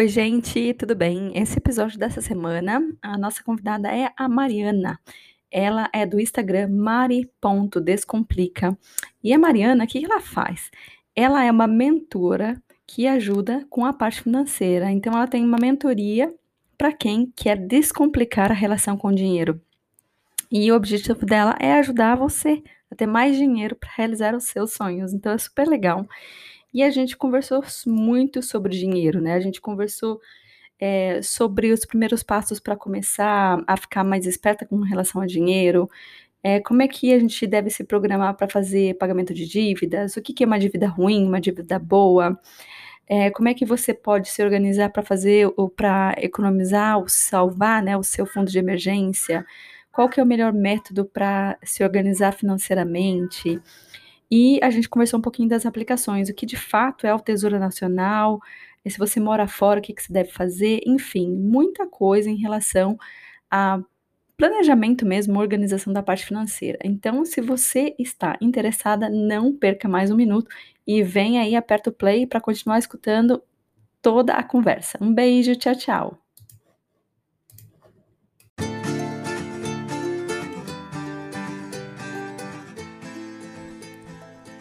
Oi, gente, tudo bem? Esse episódio dessa semana, a nossa convidada é a Mariana. Ela é do Instagram mari.descomplica. E a Mariana, o que ela faz? Ela é uma mentora que ajuda com a parte financeira. Então, ela tem uma mentoria para quem quer descomplicar a relação com o dinheiro. E o objetivo dela é ajudar você a ter mais dinheiro para realizar os seus sonhos. Então, é super legal. E a gente conversou muito sobre dinheiro, né? A gente conversou é, sobre os primeiros passos para começar a ficar mais esperta com relação a dinheiro, é, como é que a gente deve se programar para fazer pagamento de dívidas, o que, que, é uma dívida ruim, uma dívida boa, é, como é que você pode se organizar para fazer ou para economizar ou salvar né, o seu fundo de emergência, qual que é o melhor método para se organizar financeiramente. E a gente conversou um pouquinho das aplicações, o que de fato é o Tesouro Nacional, se você mora fora, o que, que você deve fazer, enfim, muita coisa em relação a planejamento mesmo, organização da parte financeira. Então, se você está interessada, não perca mais um minuto e vem aí, aperta o play para continuar escutando toda a conversa. Um beijo, tchau, tchau.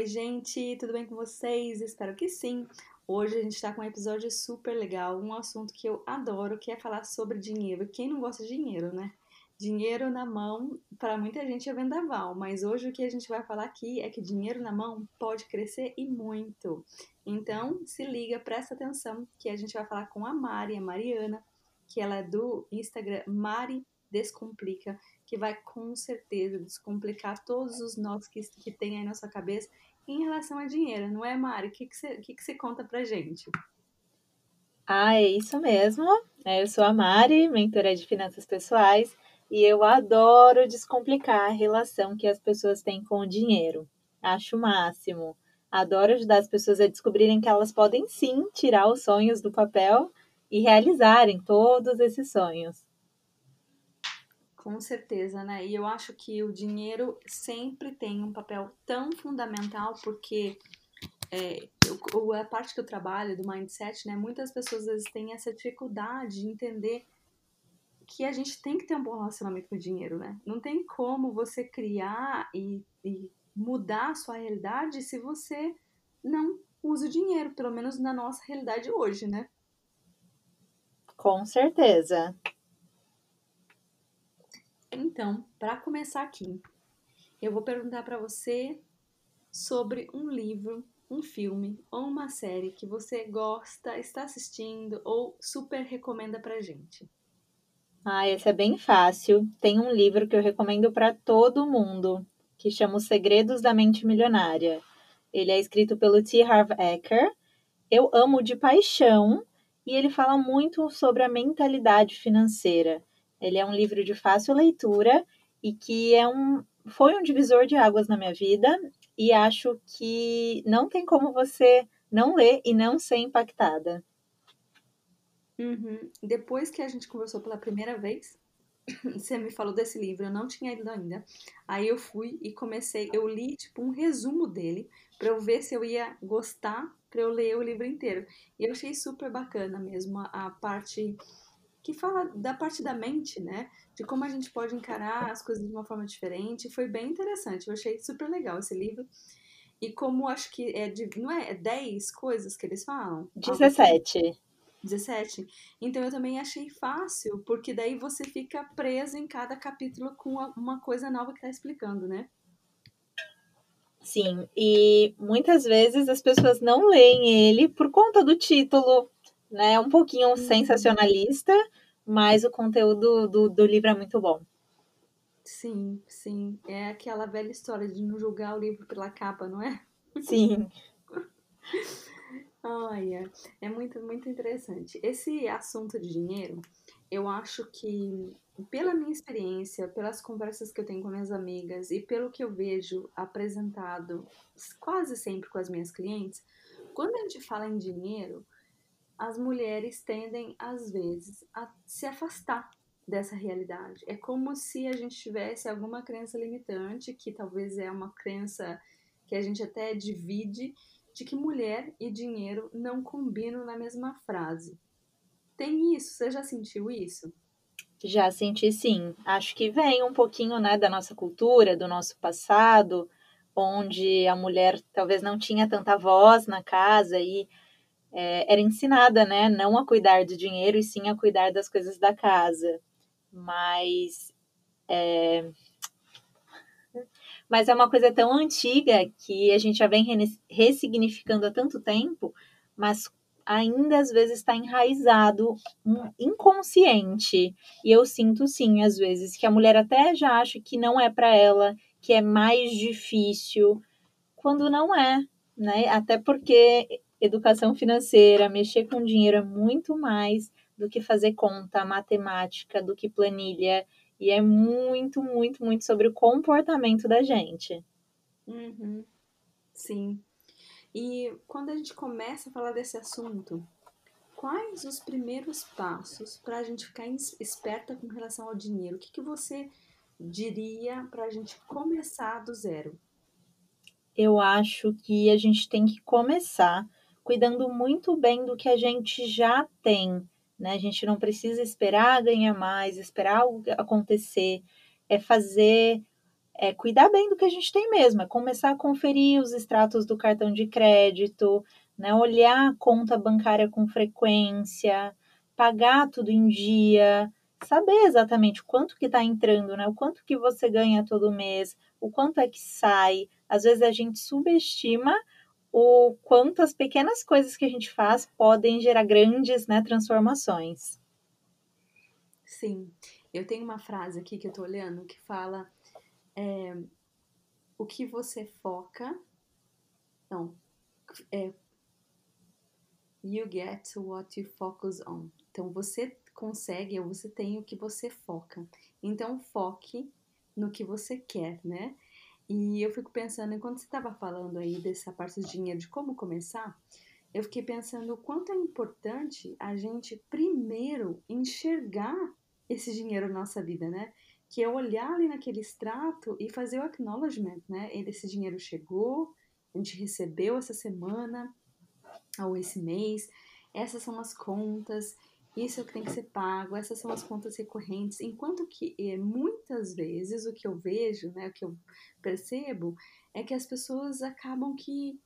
Oi, gente, tudo bem com vocês? Espero que sim. Hoje a gente está com um episódio super legal, um assunto que eu adoro, que é falar sobre dinheiro. Quem não gosta de dinheiro, né? Dinheiro na mão, para muita gente é vendaval, mas hoje o que a gente vai falar aqui é que dinheiro na mão pode crescer e muito. Então, se liga, presta atenção, que a gente vai falar com a Mari, a Mariana, que ela é do Instagram Mari Descomplica, que vai com certeza descomplicar todos os nós que, que tem aí na sua cabeça em relação a dinheiro, não é, Mari? O que, que, você, que, que você conta pra gente? Ah, é isso mesmo. É, eu sou a Mari, mentora de finanças pessoais, e eu adoro descomplicar a relação que as pessoas têm com o dinheiro. Acho o máximo. Adoro ajudar as pessoas a descobrirem que elas podem sim tirar os sonhos do papel e realizarem todos esses sonhos. Com certeza, né? E eu acho que o dinheiro sempre tem um papel tão fundamental, porque é, eu, a parte que eu trabalho do mindset, né? Muitas pessoas às vezes têm essa dificuldade de entender que a gente tem que ter um bom relacionamento com o dinheiro, né? Não tem como você criar e, e mudar a sua realidade se você não usa o dinheiro, pelo menos na nossa realidade hoje, né? Com certeza. Então, para começar aqui, eu vou perguntar para você sobre um livro, um filme ou uma série que você gosta, está assistindo ou super recomenda pra gente. Ah, esse é bem fácil. Tem um livro que eu recomendo para todo mundo, que chama Os Segredos da Mente Milionária. Ele é escrito pelo T. Harv Eker. Eu amo de paixão e ele fala muito sobre a mentalidade financeira. Ele é um livro de fácil leitura e que é um, foi um divisor de águas na minha vida e acho que não tem como você não ler e não ser impactada. Uhum. Depois que a gente conversou pela primeira vez, você me falou desse livro, eu não tinha lido ainda. Aí eu fui e comecei, eu li tipo um resumo dele para eu ver se eu ia gostar para eu ler o livro inteiro. E eu achei super bacana mesmo a, a parte que fala da parte da mente, né? De como a gente pode encarar as coisas de uma forma diferente. Foi bem interessante. Eu achei super legal esse livro. E como acho que é de, não é, é 10 coisas que eles falam? 17. 17. Então eu também achei fácil, porque daí você fica preso em cada capítulo com uma coisa nova que tá explicando, né? Sim, e muitas vezes as pessoas não leem ele por conta do título, né? Um pouquinho uhum. sensacionalista, mas o conteúdo do, do livro é muito bom. Sim, sim. É aquela velha história de não julgar o livro pela capa, não é? Sim. Olha, é muito, muito interessante. Esse assunto de dinheiro, eu acho que, pela minha experiência, pelas conversas que eu tenho com minhas amigas e pelo que eu vejo apresentado quase sempre com as minhas clientes, quando a gente fala em dinheiro, as mulheres tendem, às vezes, a se afastar dessa realidade. É como se a gente tivesse alguma crença limitante, que talvez é uma crença que a gente até divide, de que mulher e dinheiro não combinam na mesma frase. Tem isso? Você já sentiu isso? Já senti sim. Acho que vem um pouquinho né, da nossa cultura, do nosso passado, onde a mulher talvez não tinha tanta voz na casa e é, era ensinada, né, não a cuidar do dinheiro e sim a cuidar das coisas da casa. Mas é, mas é uma coisa tão antiga que a gente já vem ressignificando há tanto tempo, mas ainda às vezes está enraizado, inconsciente. E eu sinto sim, às vezes, que a mulher até já acha que não é para ela, que é mais difícil, quando não é, né? Até porque educação financeira, mexer com dinheiro é muito mais do que fazer conta, matemática, do que planilha. E é muito, muito, muito sobre o comportamento da gente. Uhum. Sim. E quando a gente começa a falar desse assunto, quais os primeiros passos para a gente ficar esperta com relação ao dinheiro? O que, que você diria para a gente começar do zero? Eu acho que a gente tem que começar cuidando muito bem do que a gente já tem, né? A gente não precisa esperar ganhar mais, esperar algo acontecer, é fazer, é cuidar bem do que a gente tem mesmo, é começar a conferir os extratos do cartão de crédito, né? Olhar a conta bancária com frequência, pagar tudo em dia, saber exatamente quanto que está entrando, né? O quanto que você ganha todo mês, o quanto é que sai. Às vezes a gente subestima o quanto as pequenas coisas que a gente faz podem gerar grandes né, transformações. Sim, eu tenho uma frase aqui que eu tô olhando que fala é, o que você foca, não, é you get what you focus on. Então você consegue ou você tem o que você foca. Então foque no que você quer, né? E eu fico pensando, enquanto você estava falando aí dessa parte de dinheiro, de como começar, eu fiquei pensando o quanto é importante a gente primeiro enxergar esse dinheiro na nossa vida, né? Que é olhar ali naquele extrato e fazer o acknowledgement, né? Esse dinheiro chegou, a gente recebeu essa semana ou esse mês, essas são as contas, isso é o que tem que ser pago, essas são as contas recorrentes. Enquanto que é, muitas vezes o que eu vejo, né, o que eu percebo, é que as pessoas acabam que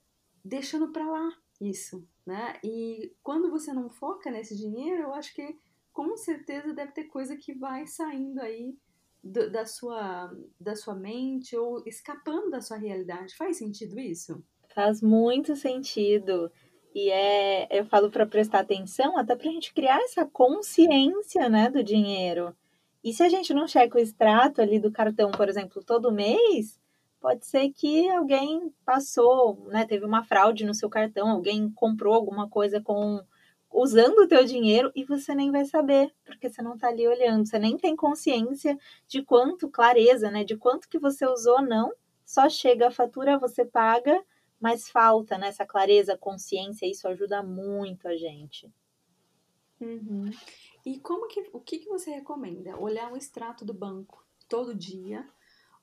deixando para lá isso, né? E quando você não foca nesse dinheiro, eu acho que com certeza deve ter coisa que vai saindo aí do, da, sua, da sua mente ou escapando da sua realidade. Faz sentido isso? Faz muito sentido. E é, eu falo para prestar atenção, até para a gente criar essa consciência né, do dinheiro. E se a gente não checa o extrato ali do cartão, por exemplo, todo mês, pode ser que alguém passou, né, teve uma fraude no seu cartão, alguém comprou alguma coisa com usando o teu dinheiro e você nem vai saber, porque você não está ali olhando, você nem tem consciência de quanto clareza, né, de quanto que você usou não. Só chega a fatura, você paga mas falta nessa né, clareza, consciência, isso ajuda muito a gente. Uhum. E como que, o que, que você recomenda? Olhar o extrato do banco todo dia?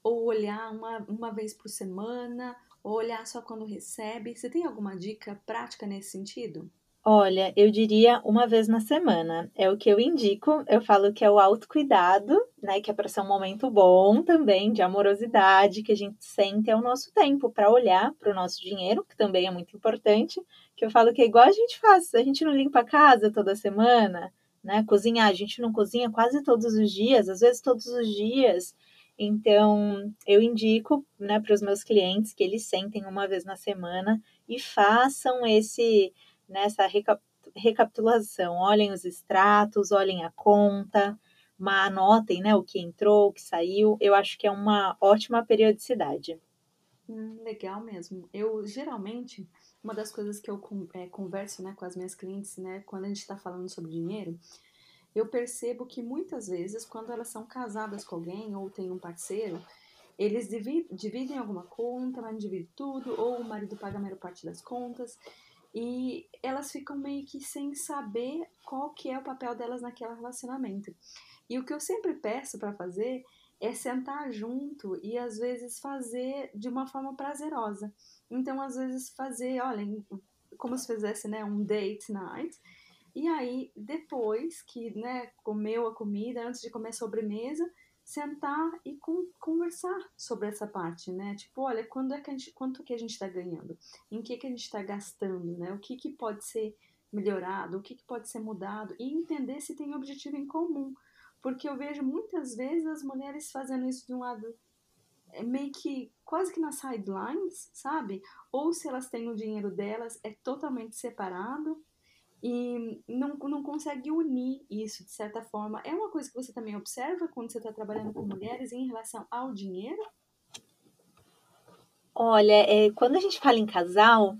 Ou olhar uma, uma vez por semana? Ou olhar só quando recebe? Você tem alguma dica prática nesse sentido? Olha, eu diria uma vez na semana. É o que eu indico. Eu falo que é o autocuidado, né? Que é para ser um momento bom também, de amorosidade, que a gente sente é o nosso tempo para olhar para o nosso dinheiro, que também é muito importante. Que eu falo que é igual a gente faz. A gente não limpa a casa toda semana, né? Cozinhar, a gente não cozinha quase todos os dias, às vezes todos os dias. Então, eu indico né, para os meus clientes que eles sentem uma vez na semana e façam esse nessa recapitulação. Olhem os extratos, olhem a conta, uma anotem, né, o que entrou, o que saiu. Eu acho que é uma ótima periodicidade. Hum, legal mesmo. Eu geralmente uma das coisas que eu é, converso né, com as minhas clientes, né, quando a gente está falando sobre dinheiro, eu percebo que muitas vezes, quando elas são casadas com alguém ou têm um parceiro, eles dividem alguma conta, mas não dividem tudo, ou o marido paga a maior parte das contas, e elas ficam meio que sem saber qual que é o papel delas naquele relacionamento. E o que eu sempre peço para fazer é sentar junto e às vezes fazer de uma forma prazerosa. Então, às vezes, fazer, olha, como se fizesse né, um date night. E aí, depois que né, comeu a comida, antes de comer a sobremesa, sentar e com, conversar sobre essa parte, né? Tipo, olha, quando é que a gente, quanto que a gente está ganhando? Em que que a gente está gastando, né? O que que pode ser melhorado? O que que pode ser mudado? E entender se tem objetivo em comum. Porque eu vejo muitas vezes as mulheres fazendo isso de um lado é meio que quase que nas sidelines, sabe? Ou se elas têm o dinheiro delas, é totalmente separado e não, não consegue unir isso de certa forma. É uma coisa que você também observa quando você está trabalhando com mulheres em relação ao dinheiro? Olha, é, quando a gente fala em casal,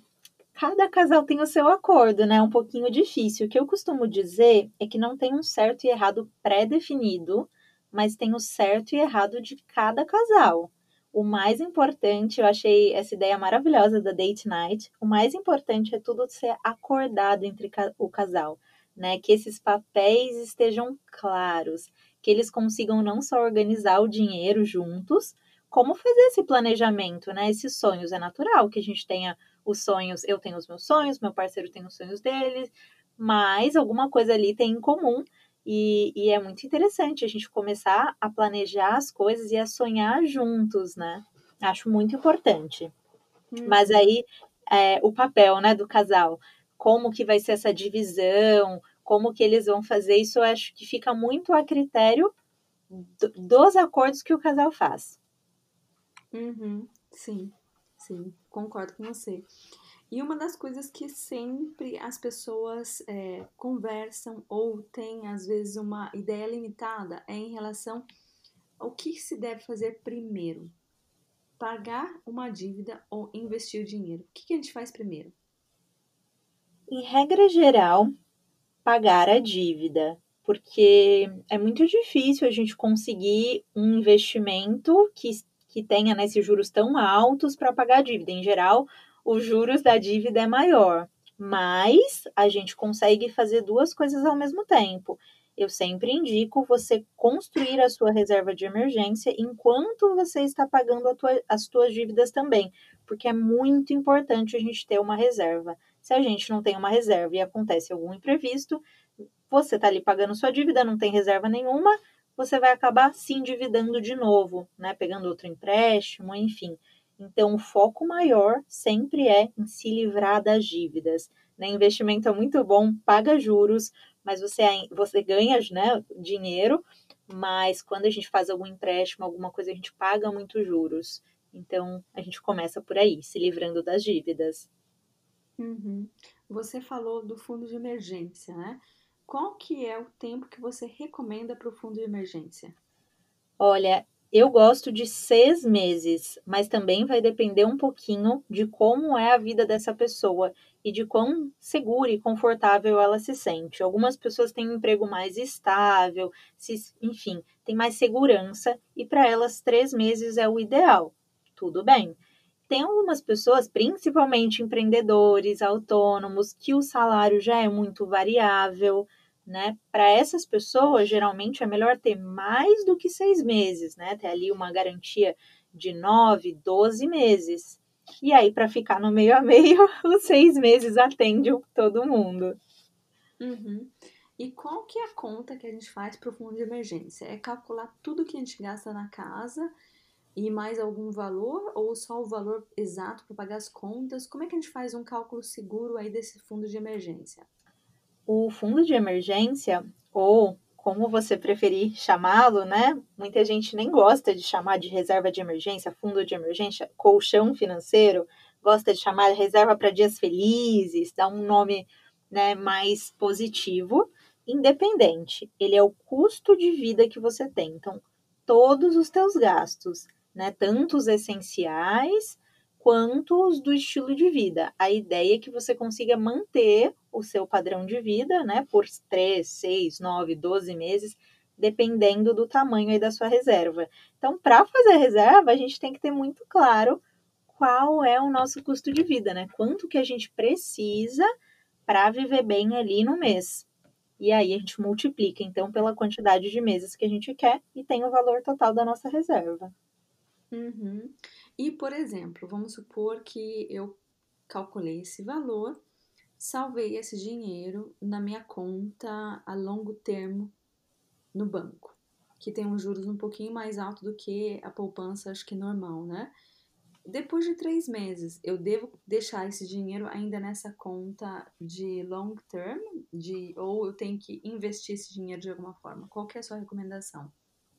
cada casal tem o seu acordo, né? É um pouquinho difícil. O que eu costumo dizer é que não tem um certo e errado pré-definido, mas tem o certo e errado de cada casal. O mais importante, eu achei essa ideia maravilhosa da date night. O mais importante é tudo ser acordado entre o casal, né? Que esses papéis estejam claros, que eles consigam não só organizar o dinheiro juntos, como fazer esse planejamento, né? Esses sonhos é natural que a gente tenha os sonhos, eu tenho os meus sonhos, meu parceiro tem os sonhos dele, mas alguma coisa ali tem em comum e, e, é muito interessante a gente começar a planejar as coisas e a sonhar juntos, né? Acho muito importante. Hum. Mas aí, é, o papel, né, do casal, como que vai ser essa divisão, como que eles vão fazer isso, eu acho que fica muito a critério do, dos acordos que o casal faz. Uhum. Sim, sim, concordo com você. E uma das coisas que sempre as pessoas é, conversam ou têm, às vezes, uma ideia limitada é em relação ao que se deve fazer primeiro: pagar uma dívida ou investir o dinheiro. O que, que a gente faz primeiro? Em regra geral, pagar a dívida, porque é muito difícil a gente conseguir um investimento que, que tenha né, juros tão altos para pagar a dívida. Em geral, os juros da dívida é maior, mas a gente consegue fazer duas coisas ao mesmo tempo. Eu sempre indico você construir a sua reserva de emergência enquanto você está pagando tua, as suas dívidas também, porque é muito importante a gente ter uma reserva. Se a gente não tem uma reserva e acontece algum imprevisto, você está ali pagando sua dívida, não tem reserva nenhuma, você vai acabar se endividando de novo, né? Pegando outro empréstimo, enfim. Então, o foco maior sempre é em se livrar das dívidas. Né? Investimento é muito bom, paga juros, mas você, você ganha né, dinheiro, mas quando a gente faz algum empréstimo, alguma coisa, a gente paga muito juros. Então, a gente começa por aí, se livrando das dívidas. Uhum. Você falou do fundo de emergência, né? Qual que é o tempo que você recomenda para o fundo de emergência? Olha, eu gosto de seis meses, mas também vai depender um pouquinho de como é a vida dessa pessoa e de quão segura e confortável ela se sente. Algumas pessoas têm um emprego mais estável, se, enfim, tem mais segurança e para elas três meses é o ideal. Tudo bem. Tem algumas pessoas, principalmente empreendedores, autônomos, que o salário já é muito variável né? Para essas pessoas, geralmente é melhor ter mais do que seis meses, né? Ter ali uma garantia de nove, doze meses. E aí, para ficar no meio a meio, os seis meses atendem todo mundo. Uhum. E qual que é a conta que a gente faz para o fundo de emergência? É calcular tudo que a gente gasta na casa e mais algum valor ou só o valor exato para pagar as contas? Como é que a gente faz um cálculo seguro aí desse fundo de emergência? O fundo de emergência, ou como você preferir chamá-lo, né? Muita gente nem gosta de chamar de reserva de emergência, fundo de emergência, colchão financeiro, gosta de chamar de reserva para dias felizes, dá um nome né, mais positivo. independente, ele é o custo de vida que você tem. Então, todos os teus gastos, né, tanto os essenciais quanto os do estilo de vida. A ideia é que você consiga manter o seu padrão de vida, né, por 3, 6, 9, 12 meses, dependendo do tamanho aí da sua reserva. Então, para fazer reserva, a gente tem que ter muito claro qual é o nosso custo de vida, né? Quanto que a gente precisa para viver bem ali no mês. E aí a gente multiplica, então, pela quantidade de meses que a gente quer e tem o valor total da nossa reserva. Uhum. E, por exemplo, vamos supor que eu calculei esse valor, salvei esse dinheiro na minha conta a longo termo no banco, que tem uns juros um pouquinho mais alto do que a poupança, acho que normal, né? Depois de três meses, eu devo deixar esse dinheiro ainda nessa conta de long term, de, ou eu tenho que investir esse dinheiro de alguma forma? Qual que é a sua recomendação?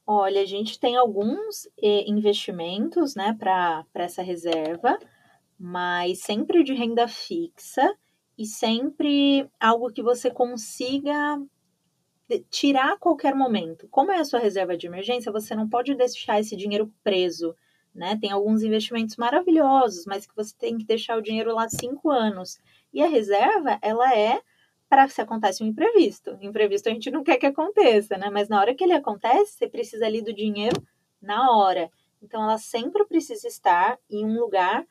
Olha, a gente tem alguns eh, investimentos, né, para essa reserva, mas sempre de renda fixa e sempre algo que você consiga tirar a qualquer momento. Como é a sua reserva de emergência, você não pode deixar esse dinheiro preso né? Tem alguns investimentos maravilhosos, mas que você tem que deixar o dinheiro lá cinco anos. E a reserva, ela é para se acontece um imprevisto. Imprevisto a gente não quer que aconteça, né? Mas na hora que ele acontece, você precisa ali do dinheiro na hora. Então, ela sempre precisa estar em um lugar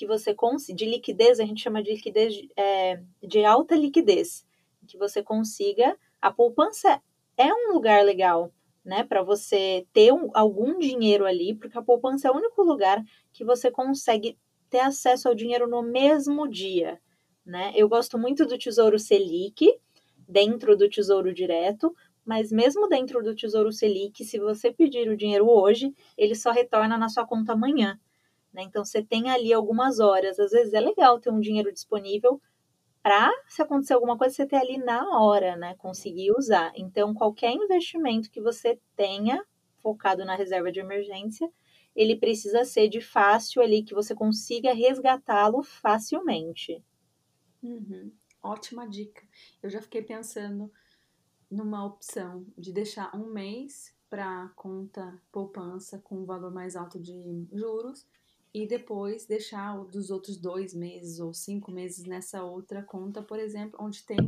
que você consiga, de liquidez, a gente chama de liquidez é, de alta liquidez, que você consiga. A poupança é um lugar legal, né, para você ter um, algum dinheiro ali, porque a poupança é o único lugar que você consegue ter acesso ao dinheiro no mesmo dia, né? Eu gosto muito do Tesouro Selic, dentro do Tesouro Direto, mas mesmo dentro do Tesouro Selic, se você pedir o dinheiro hoje, ele só retorna na sua conta amanhã. Né? Então, você tem ali algumas horas. Às vezes é legal ter um dinheiro disponível para, se acontecer alguma coisa, você ter ali na hora, né? Conseguir usar. Então, qualquer investimento que você tenha focado na reserva de emergência, ele precisa ser de fácil ali, que você consiga resgatá-lo facilmente. Uhum. Ótima dica. Eu já fiquei pensando numa opção de deixar um mês para conta poupança com um valor mais alto de juros e depois deixar dos outros dois meses ou cinco meses nessa outra conta, por exemplo, onde tem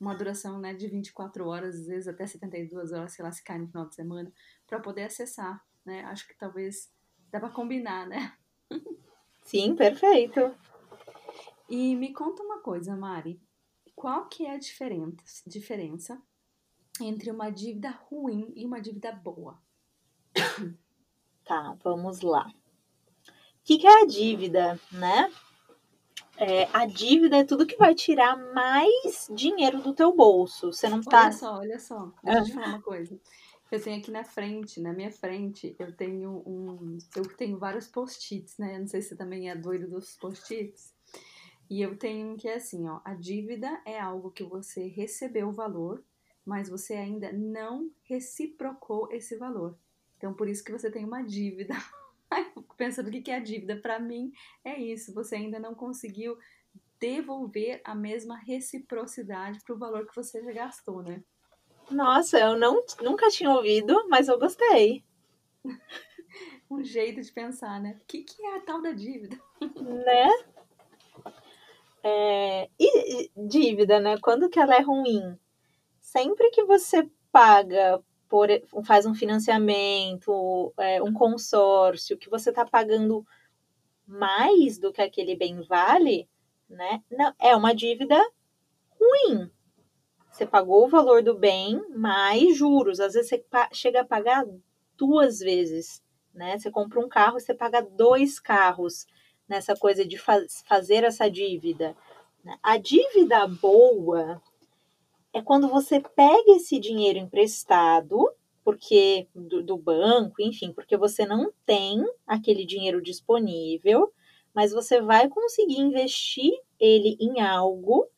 uma duração né, de 24 horas, às vezes até 72 horas, sei lá, se cai no final de semana, para poder acessar, né? Acho que talvez dá para combinar, né? Sim, perfeito. E me conta uma coisa, Mari, qual que é a diferença, diferença entre uma dívida ruim e uma dívida boa? Tá, vamos lá que, que é a dívida, né? É, a dívida é tudo que vai tirar mais dinheiro do teu bolso. Você não tá. Olha só, olha só. Deixa eu te falar uma coisa. Eu tenho aqui na frente, na minha frente, eu tenho um. Eu tenho vários post-its, né? Não sei se você também é doido dos post-its. E eu tenho um que é assim, ó. A dívida é algo que você recebeu o valor, mas você ainda não reciprocou esse valor. Então, por isso que você tem uma dívida. pensando o que é a dívida. Para mim, é isso. Você ainda não conseguiu devolver a mesma reciprocidade para o valor que você já gastou, né? Nossa, eu não, nunca tinha ouvido, mas eu gostei. um jeito de pensar, né? O que, que é a tal da dívida? Né? É, e dívida, né? Quando que ela é ruim? Sempre que você paga por, faz um financiamento, é, um consórcio, que você está pagando mais do que aquele bem vale, né? Não, é uma dívida ruim. Você pagou o valor do bem mais juros. Às vezes você chega a pagar duas vezes, né? Você compra um carro e você paga dois carros nessa coisa de faz, fazer essa dívida. Né? A dívida boa é quando você pega esse dinheiro emprestado, porque do, do, banco, enfim, porque você não tem aquele dinheiro disponível, mas você vai conseguir investir ele em algo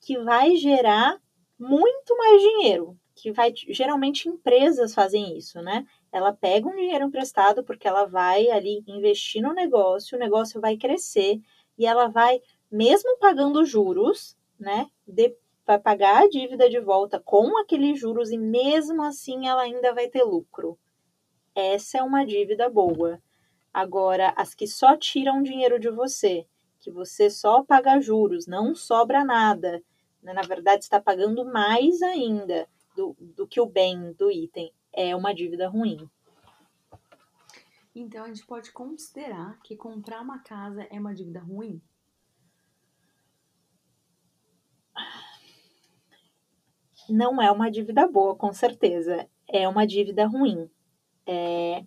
que vai gerar muito mais dinheiro, que vai geralmente empresas fazem isso, né? Ela pega um dinheiro emprestado porque ela vai ali investir no negócio, o negócio vai crescer e ela vai mesmo pagando juros, né? De, vai pagar a dívida de volta com aqueles juros e mesmo assim ela ainda vai ter lucro. Essa é uma dívida boa. Agora, as que só tiram dinheiro de você, que você só paga juros, não sobra nada, né? na verdade está pagando mais ainda do, do que o bem do item, é uma dívida ruim. Então a gente pode considerar que comprar uma casa é uma dívida ruim? Não é uma dívida boa, com certeza. É uma dívida ruim. É...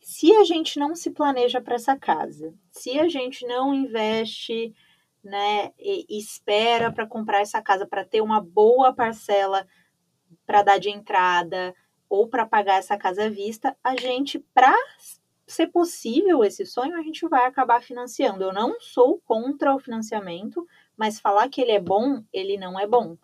Se a gente não se planeja para essa casa, se a gente não investe, né, e espera para comprar essa casa para ter uma boa parcela para dar de entrada, ou para pagar essa casa à vista, a gente, para ser possível esse sonho, a gente vai acabar financiando. Eu não sou contra o financiamento, mas falar que ele é bom, ele não é bom,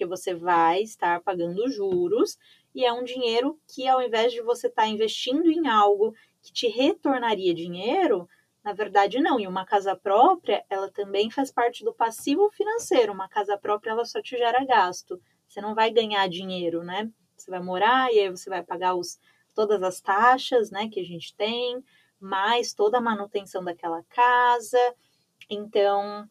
porque você vai estar pagando juros e é um dinheiro que, ao invés de você estar tá investindo em algo que te retornaria dinheiro, na verdade não. E uma casa própria, ela também faz parte do passivo financeiro. Uma casa própria, ela só te gera gasto. Você não vai ganhar dinheiro, né? Você vai morar e aí você vai pagar os, todas as taxas né, que a gente tem, mais toda a manutenção daquela casa. Então,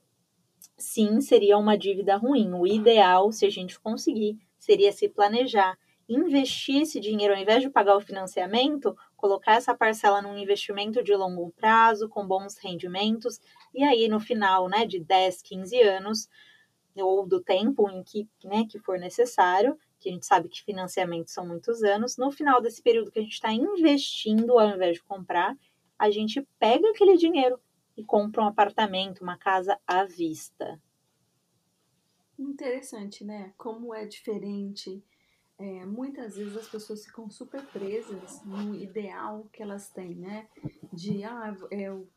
sim, seria uma dívida ruim. O ideal, se a gente conseguir, seria se planejar, investir esse dinheiro, ao invés de pagar o financiamento, colocar essa parcela num investimento de longo prazo, com bons rendimentos, e aí no final né, de 10, 15 anos, ou do tempo em que, né, que for necessário, que a gente sabe que financiamentos são muitos anos, no final desse período que a gente está investindo ao invés de comprar, a gente pega aquele dinheiro e compra um apartamento, uma casa à vista. Interessante, né? Como é diferente. É, muitas vezes as pessoas ficam super presas no ideal que elas têm, né? De, ah, eu,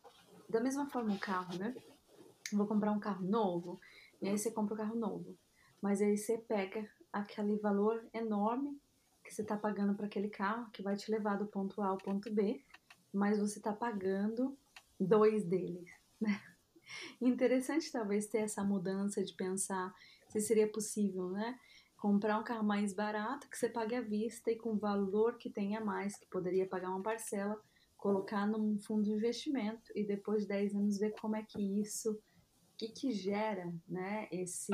da mesma forma o carro, né? Vou comprar um carro novo, e aí você compra o um carro novo. Mas aí você pega aquele valor enorme que você está pagando para aquele carro que vai te levar do ponto A ao ponto B, mas você está pagando dois deles. Né? Interessante talvez ter essa mudança de pensar se seria possível, né? Comprar um carro mais barato que você pague à vista e com valor que tenha mais, que poderia pagar uma parcela, colocar num fundo de investimento e depois de 10 anos ver como é que isso, o que, que gera, né? Esse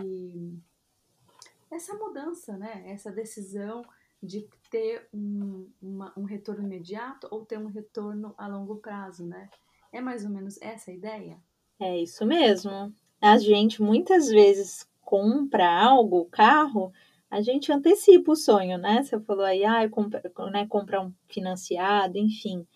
essa mudança, né? Essa decisão de ter um, uma, um retorno imediato ou ter um retorno a longo prazo, né? É mais ou menos essa a ideia? É isso mesmo. A gente muitas vezes compra algo, carro, a gente antecipa o sonho, né? Você falou aí, ah, compra, né, comprar um financiado, enfim.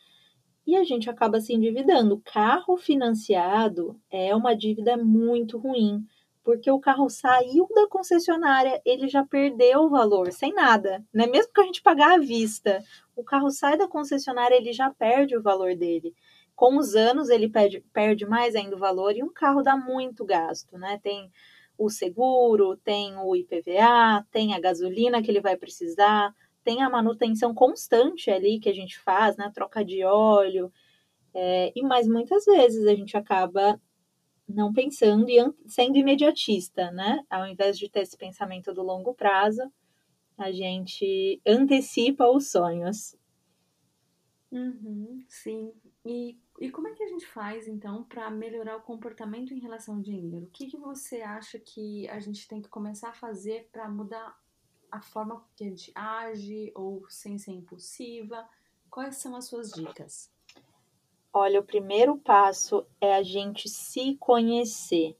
E a gente acaba se endividando. Carro financiado é uma dívida muito ruim, porque o carro saiu da concessionária, ele já perdeu o valor, sem nada, né? Mesmo que a gente pagar à vista, o carro sai da concessionária, ele já perde o valor dele. Com os anos, ele perde, perde mais ainda o valor e um carro dá muito gasto, né? Tem o seguro, tem o IPVA, tem a gasolina que ele vai precisar, tem a manutenção constante ali que a gente faz, né? Troca de óleo. É, e mais muitas vezes a gente acaba não pensando e sendo imediatista, né? Ao invés de ter esse pensamento do longo prazo, a gente antecipa os sonhos. Uhum, sim. E, e como é que a gente faz, então, para melhorar o comportamento em relação ao dinheiro? O que, que você acha que a gente tem que começar a fazer para mudar a forma que a gente age ou sem ser impulsiva? Quais são as suas dicas? Olha, o primeiro passo é a gente se conhecer,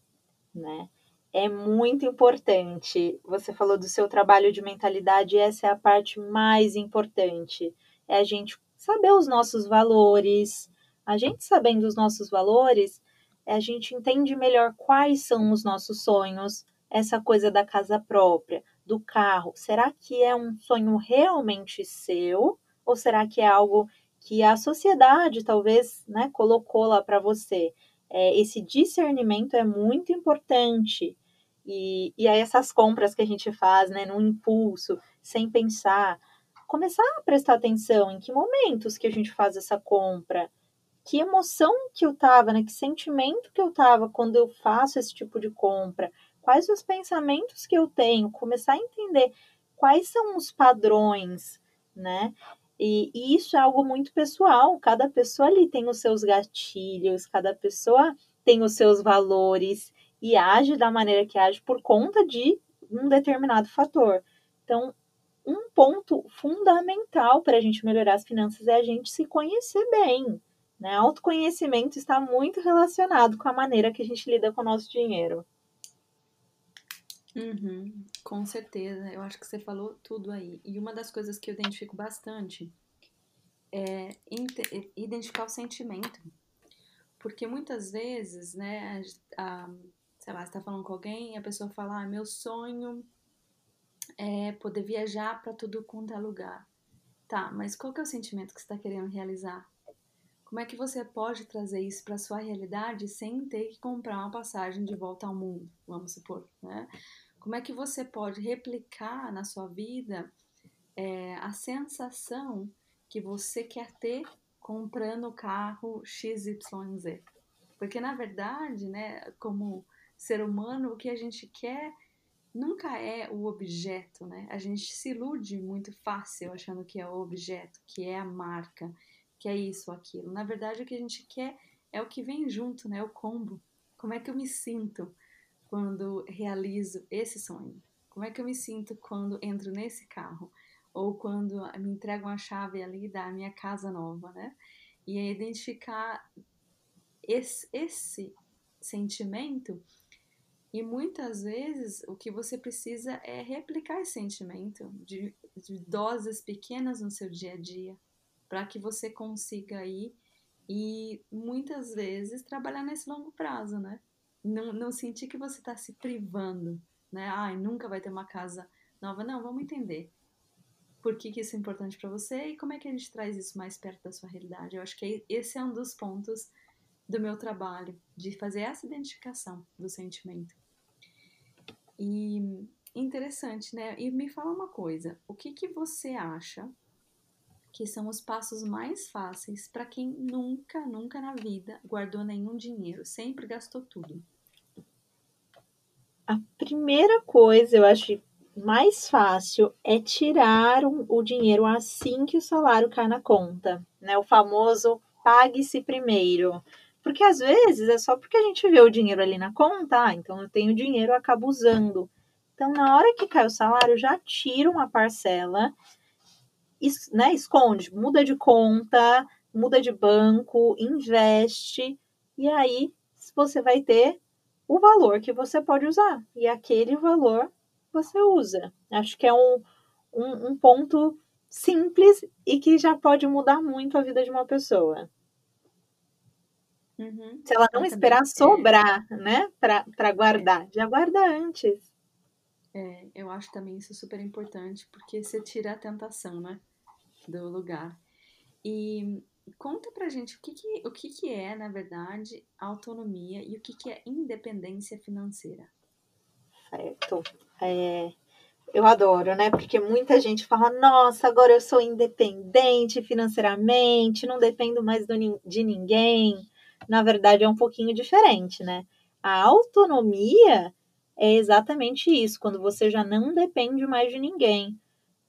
né? É muito importante. Você falou do seu trabalho de mentalidade, essa é a parte mais importante. É a gente saber os nossos valores. A gente sabendo os nossos valores, a gente entende melhor quais são os nossos sonhos, essa coisa da casa própria, do carro. Será que é um sonho realmente seu ou será que é algo que a sociedade talvez né, colocou lá para você. É, esse discernimento é muito importante. E, e aí essas compras que a gente faz né, no impulso, sem pensar, começar a prestar atenção em que momentos que a gente faz essa compra, que emoção que eu tava, né, que sentimento que eu tava quando eu faço esse tipo de compra, quais os pensamentos que eu tenho, começar a entender quais são os padrões, né? E, e, isso é algo muito pessoal. Cada pessoa ali tem os seus gatilhos, cada pessoa tem os seus valores e age da maneira que age por conta de um determinado fator. Então, um ponto fundamental para a gente melhorar as finanças é a gente se conhecer bem. Né? Autoconhecimento está muito relacionado com a maneira que a gente lida com o nosso dinheiro. Uhum, com certeza, eu acho que você falou tudo aí. E uma das coisas que eu identifico bastante é identificar o sentimento. Porque muitas vezes, né, a, a, sei lá, você tá falando com alguém e a pessoa fala, ah, meu sonho é poder viajar para tudo quanto é lugar. Tá, mas qual que é o sentimento que você está querendo realizar? Como é que você pode trazer isso para sua realidade sem ter que comprar uma passagem de volta ao mundo, vamos supor, né? Como é que você pode replicar na sua vida é, a sensação que você quer ter comprando o carro XYZ? Porque na verdade, né, como ser humano, o que a gente quer nunca é o objeto, né? A gente se ilude muito fácil achando que é o objeto, que é a marca, que é isso ou aquilo. Na verdade, o que a gente quer é o que vem junto, né? O combo. Como é que eu me sinto? quando realizo esse sonho? Como é que eu me sinto quando entro nesse carro? Ou quando me entregam a chave ali da minha casa nova, né? E é identificar esse, esse sentimento e muitas vezes o que você precisa é replicar esse sentimento de, de doses pequenas no seu dia a dia, para que você consiga ir e muitas vezes trabalhar nesse longo prazo, né? não, não sentir que você está se privando, né? Ai, nunca vai ter uma casa nova. Não, vamos entender por que, que isso é importante para você e como é que a gente traz isso mais perto da sua realidade. Eu acho que esse é um dos pontos do meu trabalho, de fazer essa identificação do sentimento. E interessante, né? E me fala uma coisa, o que, que você acha que são os passos mais fáceis para quem nunca, nunca na vida guardou nenhum dinheiro, sempre gastou tudo? A primeira coisa, eu acho mais fácil é tirar o dinheiro assim que o salário cai na conta, né? O famoso pague-se primeiro. Porque às vezes é só porque a gente vê o dinheiro ali na conta, ah, então eu tenho dinheiro, eu acabo usando. Então, na hora que cai o salário, já tira uma parcela né, esconde, muda de conta, muda de banco, investe, e aí você vai ter o valor que você pode usar. E aquele valor você usa. Acho que é um, um, um ponto simples e que já pode mudar muito a vida de uma pessoa. Uhum. Se ela não esperar sobrar, né, para guardar, já guarda antes. É, eu acho também isso super importante, porque você tira a tentação, né? Do lugar. E conta pra gente o que, que, o que, que é, na verdade, autonomia e o que, que é independência financeira. Certo. É, eu adoro, né? Porque muita gente fala: nossa, agora eu sou independente financeiramente, não dependo mais do, de ninguém. Na verdade, é um pouquinho diferente, né? A autonomia é exatamente isso, quando você já não depende mais de ninguém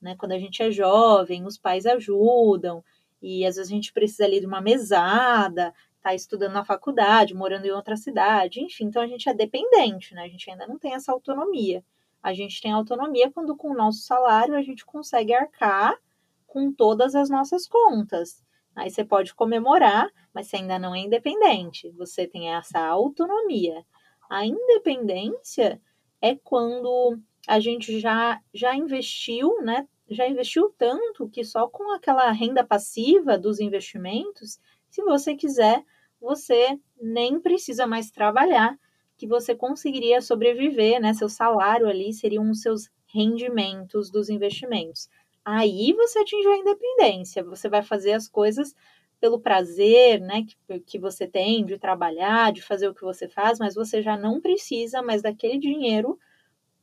né? Quando a gente é jovem, os pais ajudam, e às vezes a gente precisa ali de uma mesada, tá estudando na faculdade, morando em outra cidade, enfim, então a gente é dependente, né? A gente ainda não tem essa autonomia. A gente tem autonomia quando com o nosso salário a gente consegue arcar com todas as nossas contas. Aí você pode comemorar, mas você ainda não é independente. Você tem essa autonomia. A independência é quando a gente já já investiu, né? Já investiu tanto que só com aquela renda passiva dos investimentos, se você quiser, você nem precisa mais trabalhar, que você conseguiria sobreviver, né? Seu salário ali seriam os seus rendimentos dos investimentos. Aí você atingiu a independência, você vai fazer as coisas pelo prazer, né, que, que você tem de trabalhar, de fazer o que você faz, mas você já não precisa mais daquele dinheiro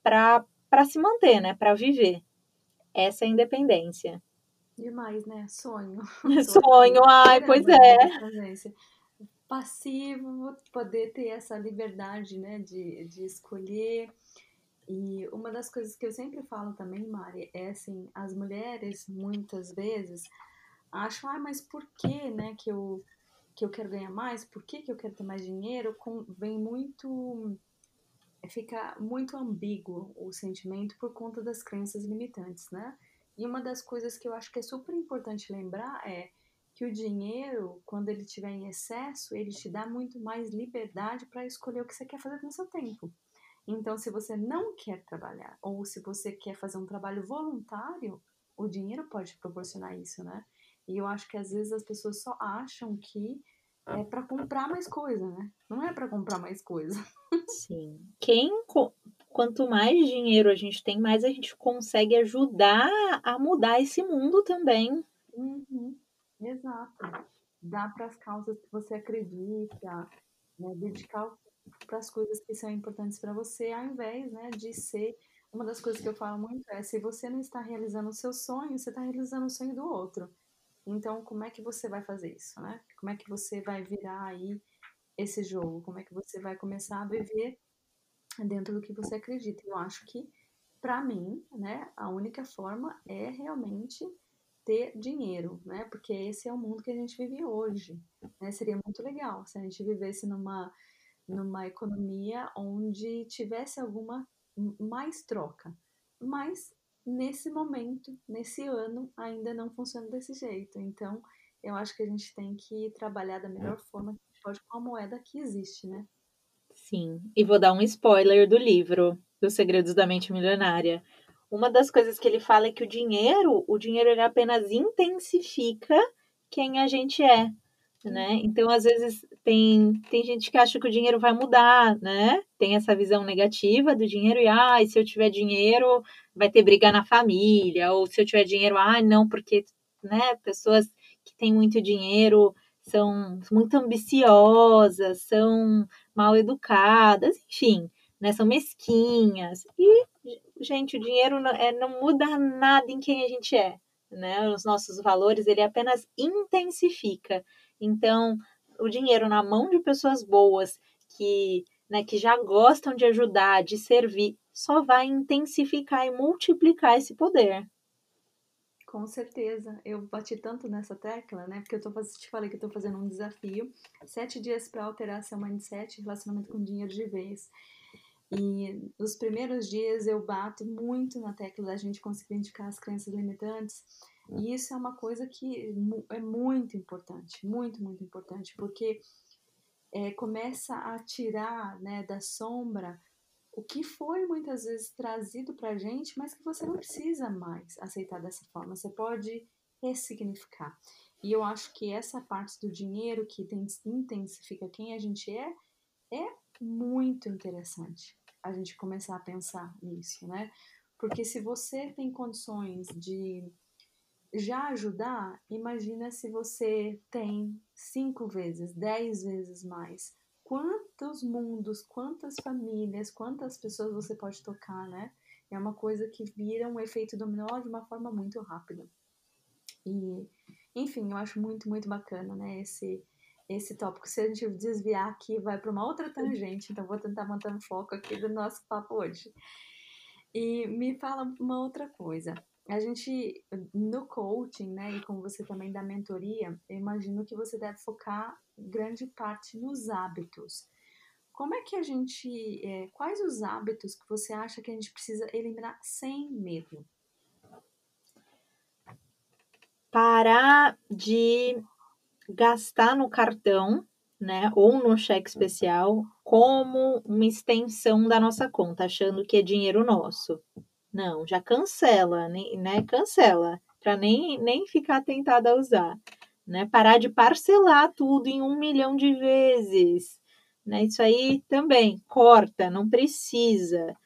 para se manter, né, para viver. Essa é a independência. Demais, né? Sonho. Sonho, ai, pois é. passivo, poder ter essa liberdade, né, de, de escolher. E uma das coisas que eu sempre falo também, Mari, é assim, as mulheres muitas vezes acham, ah, mas por que, né, que eu que eu quero ganhar mais, por que, que eu quero ter mais dinheiro, com, vem muito fica muito ambíguo o sentimento por conta das crenças limitantes, né? E uma das coisas que eu acho que é super importante lembrar é que o dinheiro, quando ele estiver em excesso, ele te dá muito mais liberdade para escolher o que você quer fazer no seu tempo. Então, se você não quer trabalhar, ou se você quer fazer um trabalho voluntário, o dinheiro pode proporcionar isso, né? E eu acho que às vezes as pessoas só acham que é para comprar mais coisa, né? Não é para comprar mais coisa. Sim. Quem quanto mais dinheiro a gente tem, mais a gente consegue ajudar a mudar esse mundo também. Uhum. Exato. Dá para as causas que você acredita, né? dedicar para as coisas que são importantes para você, ao invés né, de ser. Uma das coisas que eu falo muito é: se você não está realizando o seu sonho, você está realizando o sonho do outro. Então, como é que você vai fazer isso, né? Como é que você vai virar aí esse jogo? Como é que você vai começar a viver dentro do que você acredita? Eu acho que, para mim, né, a única forma é realmente ter dinheiro, né? Porque esse é o mundo que a gente vive hoje. Né? Seria muito legal se a gente vivesse numa, numa economia onde tivesse alguma mais troca. Mas nesse momento, nesse ano, ainda não funciona desse jeito. Então, eu acho que a gente tem que trabalhar da melhor forma que pode com a moeda que existe, né? Sim. E vou dar um spoiler do livro, Os Segredos da Mente Milionária. Uma das coisas que ele fala é que o dinheiro, o dinheiro ele apenas intensifica quem a gente é né? Então, às vezes, tem, tem gente que acha que o dinheiro vai mudar, né? Tem essa visão negativa do dinheiro e, ah, se eu tiver dinheiro, vai ter briga na família, ou se eu tiver dinheiro, ah, não, porque, né, pessoas que têm muito dinheiro são muito ambiciosas, são mal educadas, enfim, né, são mesquinhas. E, gente, o dinheiro não, é, não muda nada em quem a gente é, né? Os nossos valores, ele apenas intensifica. Então, o dinheiro na mão de pessoas boas que, né, que já gostam de ajudar, de servir, só vai intensificar e multiplicar esse poder. Com certeza. Eu bati tanto nessa tecla, né? Porque eu tô, te falei que eu tô fazendo um desafio. Sete dias para alterar seu mindset relacionamento com dinheiro de vez. E nos primeiros dias eu bato muito na tecla da gente conseguir indicar as crenças limitantes e isso é uma coisa que é muito importante, muito, muito importante, porque é, começa a tirar né, da sombra o que foi muitas vezes trazido para a gente, mas que você não precisa mais aceitar dessa forma. Você pode ressignificar. E eu acho que essa parte do dinheiro que intensifica quem a gente é, é muito interessante a gente começar a pensar nisso, né? Porque se você tem condições de já ajudar, imagina se você tem cinco vezes, dez vezes mais. Quantos mundos, quantas famílias, quantas pessoas você pode tocar, né? É uma coisa que vira um efeito dominó de uma forma muito rápida. E, enfim, eu acho muito, muito bacana, né? Esse, esse tópico. Se a gente desviar aqui, vai para uma outra tangente, então vou tentar manter o foco aqui do nosso papo hoje. E me fala uma outra coisa a gente, no coaching, né, e como você também dá mentoria, eu imagino que você deve focar grande parte nos hábitos. Como é que a gente, é, quais os hábitos que você acha que a gente precisa eliminar sem medo? Parar de gastar no cartão, né, ou no cheque especial, como uma extensão da nossa conta, achando que é dinheiro nosso. Não, já cancela, né? Cancela, para nem, nem ficar tentada a usar. Né? Parar de parcelar tudo em um milhão de vezes. Né? Isso aí também corta, não precisa.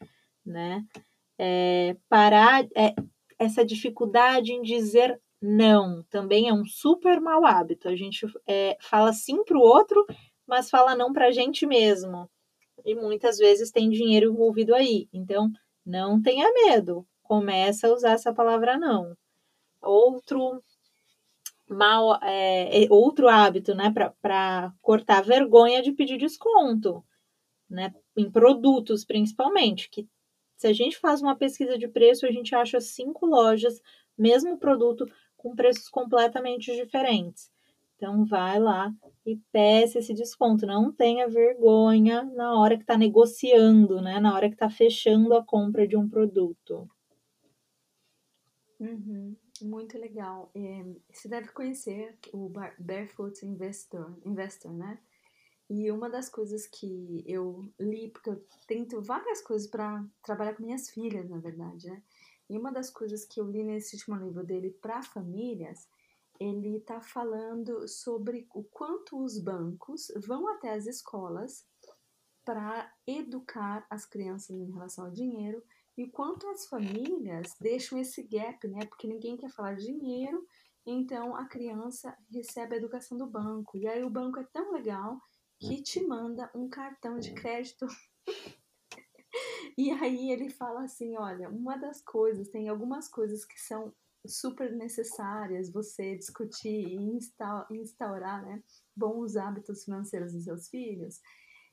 Né? É, parar é, essa dificuldade em dizer não também é um super mau hábito. A gente é, fala sim para o outro, mas fala não para a gente mesmo. E muitas vezes tem dinheiro envolvido aí. Então, não tenha medo. Começa a usar essa palavra não. Outro mal é, é outro hábito, né, para cortar vergonha de pedir desconto, né, em produtos principalmente, que se a gente faz uma pesquisa de preço, a gente acha cinco lojas, mesmo produto, com preços completamente diferentes. Então, vai lá e peça esse desconto. Não tenha vergonha na hora que está negociando, né? Na hora que está fechando a compra de um produto. Uhum, muito legal. É, você deve conhecer o Barefoot Investor, Investor, né? E uma das coisas que eu li, porque eu tento várias coisas para trabalhar com minhas filhas, na verdade, né? E uma das coisas que eu li nesse último livro dele para famílias, ele está falando sobre o quanto os bancos vão até as escolas para educar as crianças em relação ao dinheiro e quanto as famílias deixam esse gap, né? Porque ninguém quer falar de dinheiro, então a criança recebe a educação do banco. E aí o banco é tão legal que te manda um cartão de crédito. e aí ele fala assim: olha, uma das coisas, tem algumas coisas que são super necessárias você discutir e instaurar né, bons hábitos financeiros nos seus filhos.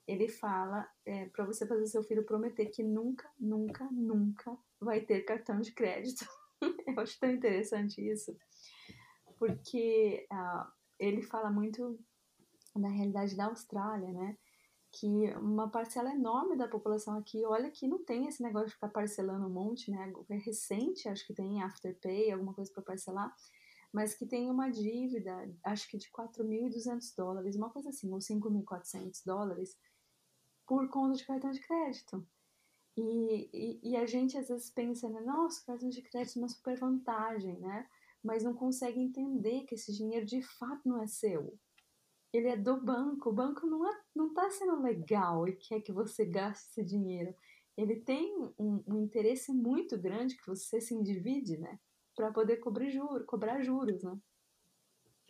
Ele fala é, para você fazer seu filho prometer que nunca, nunca, nunca vai ter cartão de crédito. Eu acho tão interessante isso, porque uh, ele fala muito da realidade da Austrália, né? Que uma parcela enorme da população aqui, olha que não tem esse negócio de ficar parcelando um monte, né? É recente, acho que tem Afterpay, alguma coisa para parcelar, mas que tem uma dívida, acho que de 4.200 dólares, uma coisa assim, ou 5.400 dólares, por conta de cartão de crédito. E, e, e, a gente às vezes pensa, né? Nossa, cartão de crédito é uma super vantagem, né? Mas não consegue entender que esse dinheiro de fato não é seu ele é do banco. O banco não é, não está sendo legal e quer que você gaste esse dinheiro. Ele tem um, um interesse muito grande que você se endivide, né? Para poder cobrir juros, cobrar juros, né?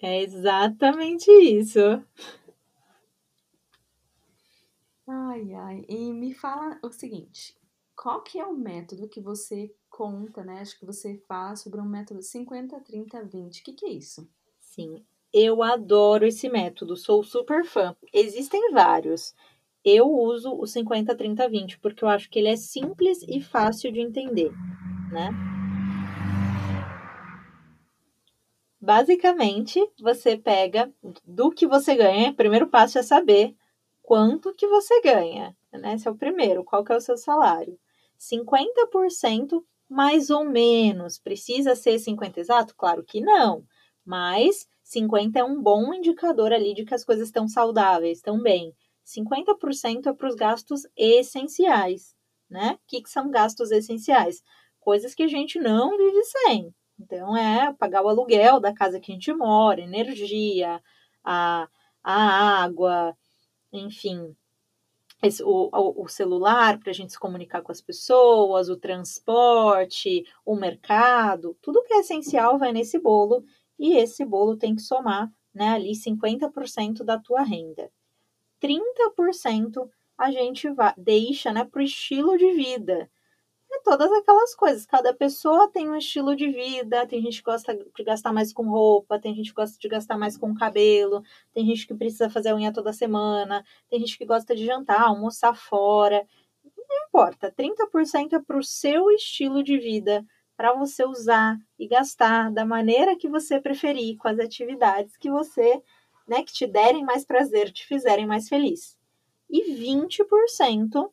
É exatamente isso. Ai, ai. E me fala o seguinte: qual que é o método que você conta, né? Acho que você faz sobre um método 50, 30, 20. O que, que é isso? Sim, eu adoro esse método, sou super fã. Existem vários. Eu uso o 50, 30, 20, porque eu acho que ele é simples e fácil de entender, né? Basicamente, você pega do que você ganha, o primeiro passo é saber quanto que você ganha, né? Esse é o primeiro, qual que é o seu salário. 50% mais ou menos, precisa ser 50 exato? Claro que não, mas 50 é um bom indicador ali de que as coisas estão saudáveis, estão bem. 50% é para os gastos essenciais, né? O que, que são gastos essenciais? Coisas que a gente não vive sem. Então, é pagar o aluguel da casa que a gente mora, energia, a, a água, enfim, esse, o, o, celular para a gente se comunicar com as pessoas, o transporte, o mercado, tudo que é essencial vai nesse bolo e esse bolo tem que somar né, ali 50% da tua renda. 30% a gente deixa né, para o estilo de vida. É todas aquelas coisas. Cada pessoa tem um estilo de vida. Tem gente que gosta de gastar mais com roupa, tem gente que gosta de gastar mais com cabelo, tem gente que precisa fazer unha toda semana, tem gente que gosta de jantar, almoçar fora. Não importa, 30% é para o seu estilo de vida para você usar e gastar da maneira que você preferir, com as atividades que você, né, que te derem mais prazer, te fizerem mais feliz. E 20%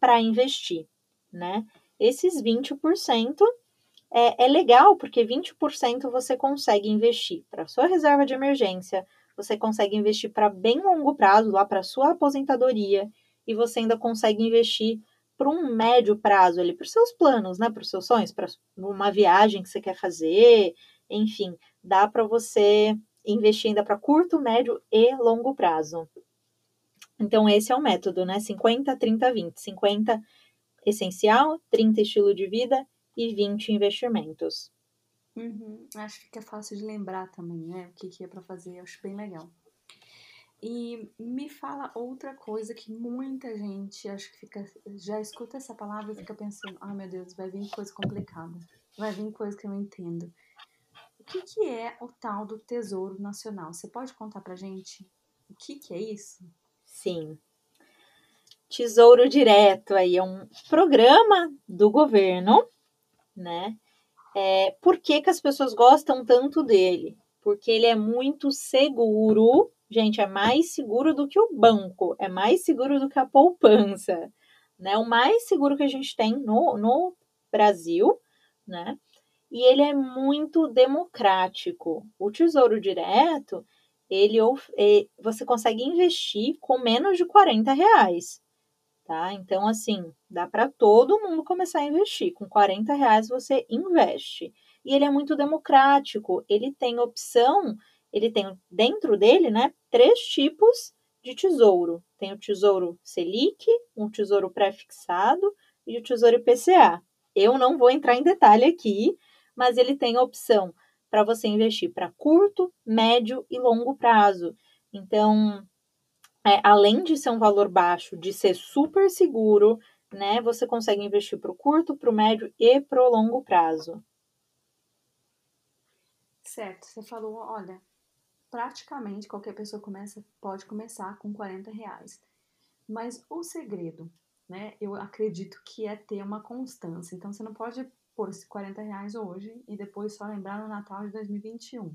para investir, né? Esses 20% é, é legal, porque 20% você consegue investir para sua reserva de emergência, você consegue investir para bem longo prazo, lá para sua aposentadoria, e você ainda consegue investir para um médio prazo ali, para os seus planos, né, para os seus sonhos, para uma viagem que você quer fazer, enfim, dá para você investir ainda para curto, médio e longo prazo. Então, esse é o método, né? 50, 30, 20. 50 essencial, 30 estilo de vida e 20 investimentos. Uhum. Acho que fica fácil de lembrar também, né? O que, que é para fazer, acho bem legal. E me fala outra coisa que muita gente acho que fica já escuta essa palavra e fica pensando, ah meu Deus, vai vir coisa complicada, vai vir coisa que eu não entendo. que, que é o tal do Tesouro Nacional? Você pode contar para gente o que, que é isso? Sim. Tesouro Direto aí é um programa do governo, né? É, por que, que as pessoas gostam tanto dele? Porque ele é muito seguro. Gente, é mais seguro do que o banco, é mais seguro do que a poupança, né? O mais seguro que a gente tem no, no Brasil, né? E ele é muito democrático. O Tesouro Direto, ele você consegue investir com menos de 40 reais tá? Então, assim, dá para todo mundo começar a investir. Com 40 reais você investe. E ele é muito democrático. Ele tem opção, ele tem dentro dele, né, três tipos de tesouro. Tem o tesouro Selic, um tesouro pré-fixado e o tesouro IPCA. Eu não vou entrar em detalhe aqui, mas ele tem a opção para você investir para curto, médio e longo prazo. Então, é, além de ser um valor baixo, de ser super seguro, né? Você consegue investir para o curto, para o médio e para o longo prazo. Certo, você falou, olha, praticamente qualquer pessoa começa, pode começar com 40 reais. Mas o segredo, né? Eu acredito que é ter uma constância. Então você não pode pôr esses 40 reais hoje e depois só lembrar no Natal de 2021.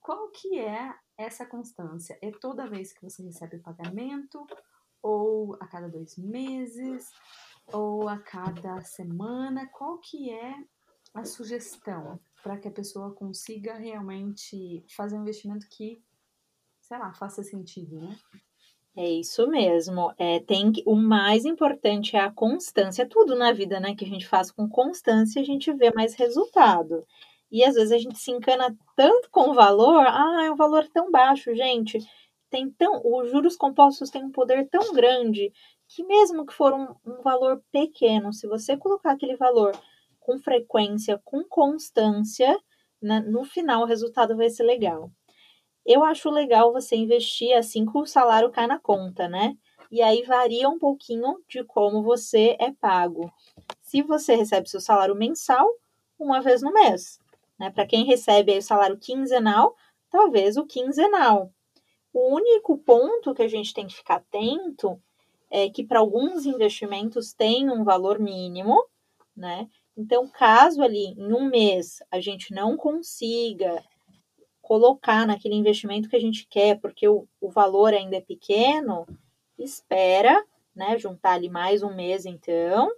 Qual que é essa constância? É toda vez que você recebe pagamento, ou a cada dois meses, ou a cada semana? Qual que é a sugestão para que a pessoa consiga realmente fazer um investimento que, sei lá, faça sentido, né? É isso mesmo. É, tem que, o mais importante é a constância. Tudo na vida, né, que a gente faz com constância, a gente vê mais resultado. E às vezes a gente se encana tanto com o valor, ah, é um valor tão baixo, gente. Tem tão, os juros compostos têm um poder tão grande que mesmo que for um, um valor pequeno, se você colocar aquele valor com frequência, com constância, na, no final o resultado vai ser legal. Eu acho legal você investir assim que o salário cai na conta, né? E aí varia um pouquinho de como você é pago. Se você recebe seu salário mensal, uma vez no mês. Né? Para quem recebe o salário quinzenal, talvez o quinzenal. O único ponto que a gente tem que ficar atento é que para alguns investimentos tem um valor mínimo, né? Então, caso ali em um mês a gente não consiga colocar naquele investimento que a gente quer, porque o, o valor ainda é pequeno, espera, né? Juntar ali mais um mês então,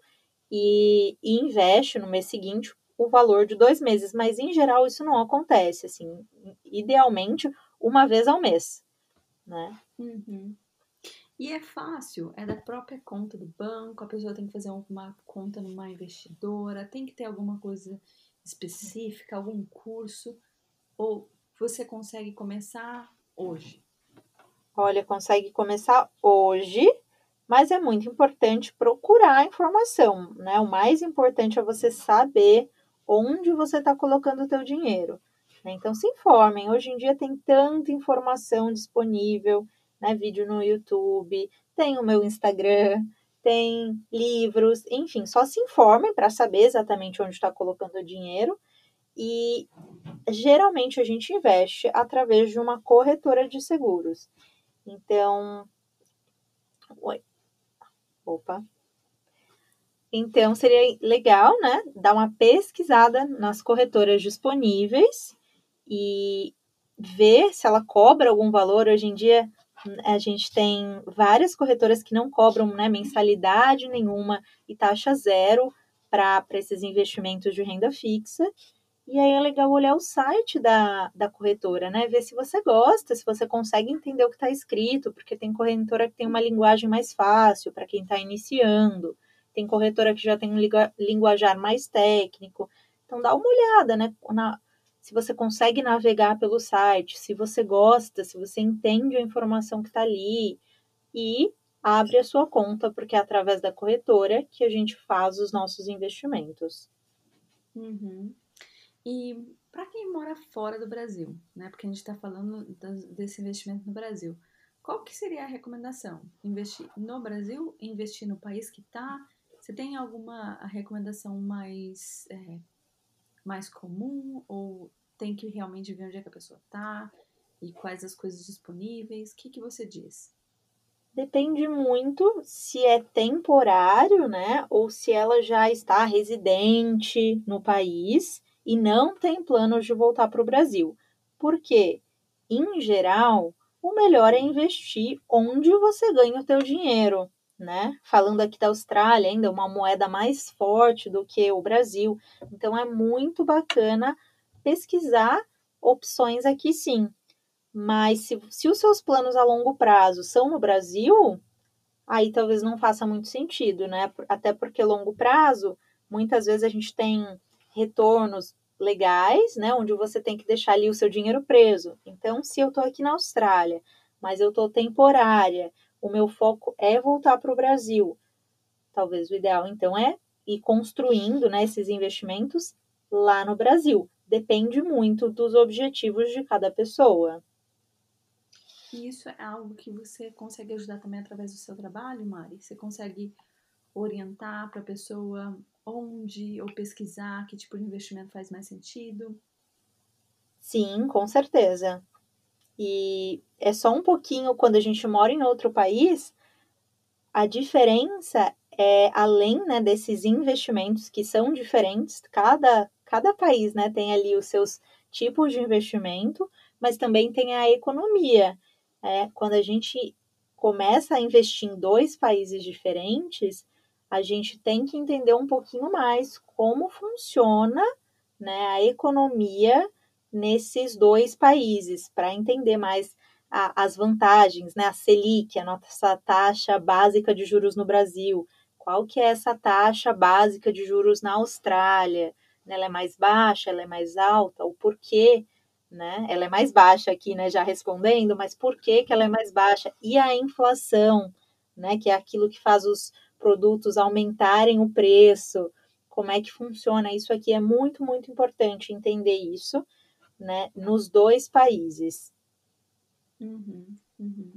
e, e investe no mês seguinte o valor de dois meses, mas em geral isso não acontece, assim, idealmente uma vez ao mês, né? Uhum. E é fácil, é da própria conta do banco, a pessoa tem que fazer uma conta numa investidora, tem que ter alguma coisa específica, algum curso, ou você consegue começar hoje? Olha, consegue começar hoje, mas é muito importante procurar a informação, né? O mais importante é você saber onde você está colocando o teu dinheiro. Né? Então se informem. Hoje em dia tem tanta informação disponível, né? Vídeo no YouTube, tem o meu Instagram, tem livros, enfim, só se informem para saber exatamente onde está colocando o dinheiro. E geralmente a gente investe através de uma corretora de seguros. Então, oi. Opa, então, seria legal, né, dar uma pesquisada nas corretoras disponíveis e ver se ela cobra algum valor. Hoje em dia, a gente tem várias corretoras que não cobram né, mensalidade nenhuma e taxa zero para esses investimentos de renda fixa. E aí é legal olhar o site da, da corretora, né? Ver se você gosta, se você consegue entender o que está escrito, porque tem corretora que tem uma linguagem mais fácil para quem está iniciando tem corretora que já tem um linguajar mais técnico. Então dá uma olhada, né? Na, se você consegue navegar pelo site, se você gosta, se você entende a informação que está ali e abre a sua conta, porque é através da corretora que a gente faz os nossos investimentos. Uhum. E para quem mora fora do Brasil, né? Porque a gente está falando desse investimento no Brasil. Qual que seria a recomendação? Investir no Brasil, investir no país que está, você tem alguma recomendação mais é, mais comum ou tem que realmente ver onde é que a pessoa está e quais as coisas disponíveis? O que, que você diz? Depende muito se é temporário, né? Ou se ela já está residente no país e não tem planos de voltar para o Brasil. Porque, em geral, o melhor é investir onde você ganha o teu dinheiro, né? Falando aqui da Austrália, ainda uma moeda mais forte do que o Brasil. Então é muito bacana pesquisar opções aqui sim. Mas se, se os seus planos a longo prazo são no Brasil, aí talvez não faça muito sentido, né? Até porque longo prazo, muitas vezes a gente tem retornos legais, né? Onde você tem que deixar ali o seu dinheiro preso. Então, se eu estou aqui na Austrália, mas eu estou temporária, o meu foco é voltar para o Brasil. Talvez o ideal, então, é ir construindo né, esses investimentos lá no Brasil. Depende muito dos objetivos de cada pessoa. E isso é algo que você consegue ajudar também através do seu trabalho, Mari? Você consegue orientar para a pessoa onde ou pesquisar que tipo de investimento faz mais sentido? Sim, com certeza. E é só um pouquinho quando a gente mora em outro país, a diferença é além né, desses investimentos que são diferentes, cada, cada país né, tem ali os seus tipos de investimento, mas também tem a economia é, quando a gente começa a investir em dois países diferentes, a gente tem que entender um pouquinho mais como funciona né, a economia nesses dois países, para entender mais a, as vantagens, né, a Selic, a nossa taxa básica de juros no Brasil, qual que é essa taxa básica de juros na Austrália, né, ela é mais baixa, ela é mais alta, o porquê né? Ela é mais baixa aqui, né? Já respondendo, mas por que, que ela é mais baixa? E a inflação, né? Que é aquilo que faz os produtos aumentarem o preço. Como é que funciona? Isso aqui é muito, muito importante entender isso, né? Nos dois países. Uhum, uhum.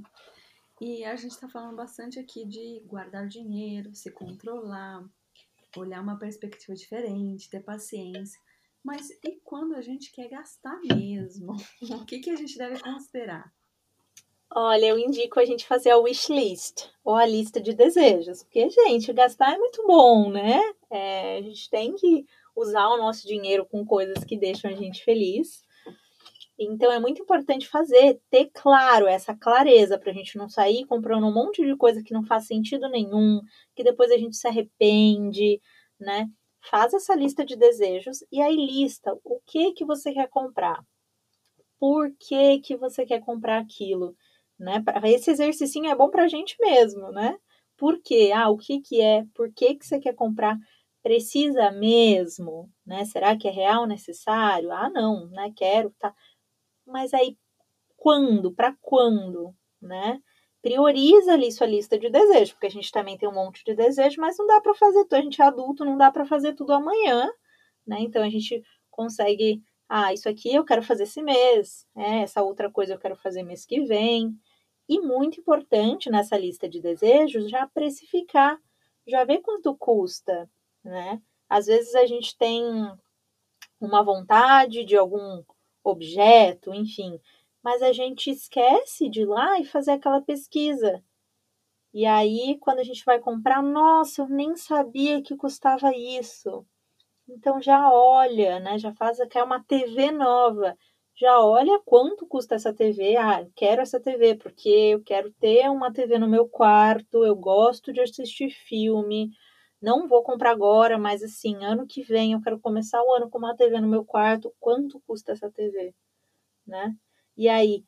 E a gente está falando bastante aqui de guardar dinheiro, se controlar, olhar uma perspectiva diferente, ter paciência. Mas e quando a gente quer gastar mesmo? O que, que a gente deve considerar? Olha, eu indico a gente fazer a wish list, ou a lista de desejos, porque, gente, gastar é muito bom, né? É, a gente tem que usar o nosso dinheiro com coisas que deixam a gente feliz. Então é muito importante fazer, ter claro essa clareza para a gente não sair comprando um monte de coisa que não faz sentido nenhum, que depois a gente se arrepende, né? faz essa lista de desejos e aí lista o que que você quer comprar. Por que que você quer comprar aquilo, né? Esse exercício é bom para a gente mesmo, né? Por quê? Ah, o que que é? Por que que você quer comprar? Precisa mesmo, né? Será que é real necessário? Ah, não, né? Quero, tá. Mas aí quando? Para quando, né? prioriza ali sua lista de desejos, porque a gente também tem um monte de desejo, mas não dá para fazer tudo, a gente é adulto, não dá para fazer tudo amanhã, né? Então a gente consegue, ah, isso aqui eu quero fazer esse mês, né? essa outra coisa eu quero fazer mês que vem. E muito importante nessa lista de desejos, já precificar, já ver quanto custa, né? Às vezes a gente tem uma vontade de algum objeto, enfim, mas a gente esquece de ir lá e fazer aquela pesquisa. E aí, quando a gente vai comprar, nossa, eu nem sabia que custava isso. Então já olha, né? Já faz aqui uma TV nova. Já olha quanto custa essa TV. Ah, eu quero essa TV porque eu quero ter uma TV no meu quarto, eu gosto de assistir filme. Não vou comprar agora, mas assim, ano que vem eu quero começar o ano com uma TV no meu quarto. Quanto custa essa TV, né? E aí,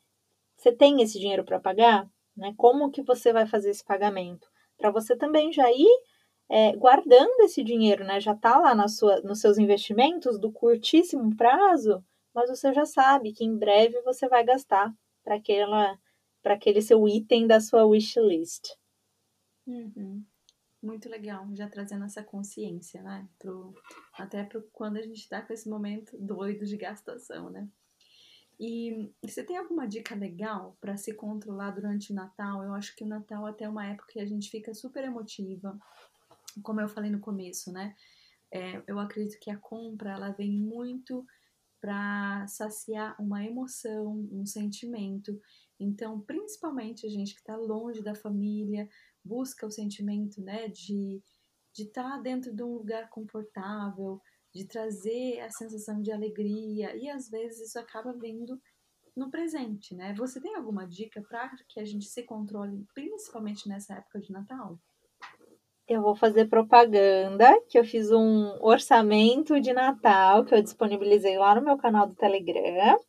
você tem esse dinheiro para pagar? Né? Como que você vai fazer esse pagamento? Para você também já ir é, guardando esse dinheiro, né? Já está lá na sua, nos seus investimentos do curtíssimo prazo, mas você já sabe que em breve você vai gastar para para aquele seu item da sua wish list. Uhum. Muito legal, já trazendo essa consciência, né? Pro, até para quando a gente está com esse momento doido de gastação, né? E você tem alguma dica legal para se controlar durante o Natal? Eu acho que o Natal até é uma época que a gente fica super emotiva, como eu falei no começo, né? É, eu acredito que a compra ela vem muito para saciar uma emoção, um sentimento. Então, principalmente a gente que está longe da família, busca o sentimento né, de de estar tá dentro de um lugar confortável, de trazer a sensação de alegria e às vezes isso acaba vindo no presente, né? Você tem alguma dica para que a gente se controle, principalmente nessa época de Natal? Eu vou fazer propaganda, que eu fiz um orçamento de Natal que eu disponibilizei lá no meu canal do Telegram.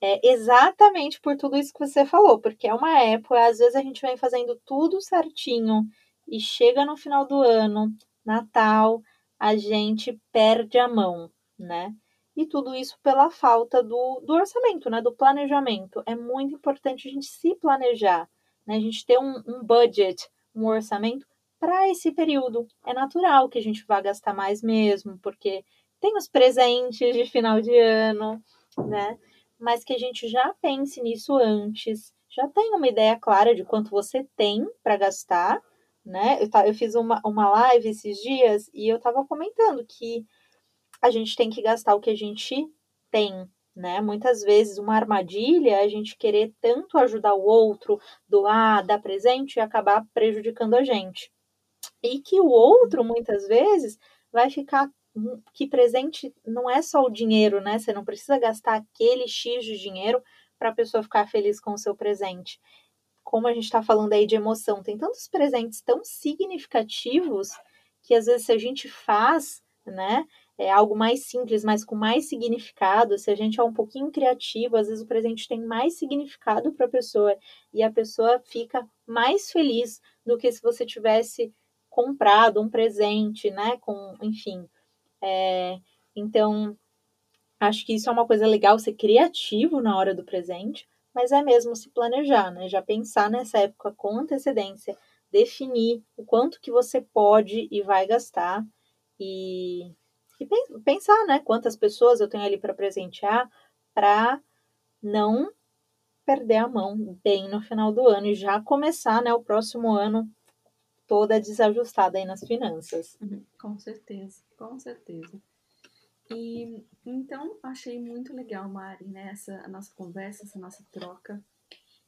É exatamente por tudo isso que você falou, porque é uma época, às vezes a gente vem fazendo tudo certinho e chega no final do ano, Natal, a gente perde a mão, né? E tudo isso pela falta do, do orçamento, né? Do planejamento. É muito importante a gente se planejar, né? A gente ter um, um budget, um orçamento para esse período. É natural que a gente vá gastar mais mesmo, porque tem os presentes de final de ano, né? Mas que a gente já pense nisso antes, já tenha uma ideia clara de quanto você tem para gastar né? Eu, eu fiz uma, uma live esses dias e eu estava comentando que a gente tem que gastar o que a gente tem, né? Muitas vezes uma armadilha é a gente querer tanto ajudar o outro, doar, dar presente e acabar prejudicando a gente. E que o outro, muitas vezes, vai ficar que presente não é só o dinheiro, né? Você não precisa gastar aquele X de dinheiro para a pessoa ficar feliz com o seu presente como a gente está falando aí de emoção, tem tantos presentes tão significativos que às vezes se a gente faz, né, é algo mais simples, mas com mais significado, se a gente é um pouquinho criativo, às vezes o presente tem mais significado para a pessoa e a pessoa fica mais feliz do que se você tivesse comprado um presente, né, com, enfim. É, então, acho que isso é uma coisa legal, ser criativo na hora do presente, mas é mesmo se planejar, né? Já pensar nessa época com antecedência, definir o quanto que você pode e vai gastar e, e pensar, né? Quantas pessoas eu tenho ali para presentear para não perder a mão bem no final do ano e já começar, né, o próximo ano toda desajustada aí nas finanças. Uhum, com certeza, com certeza. E então achei muito legal, Mari, né, essa a nossa conversa, essa nossa troca.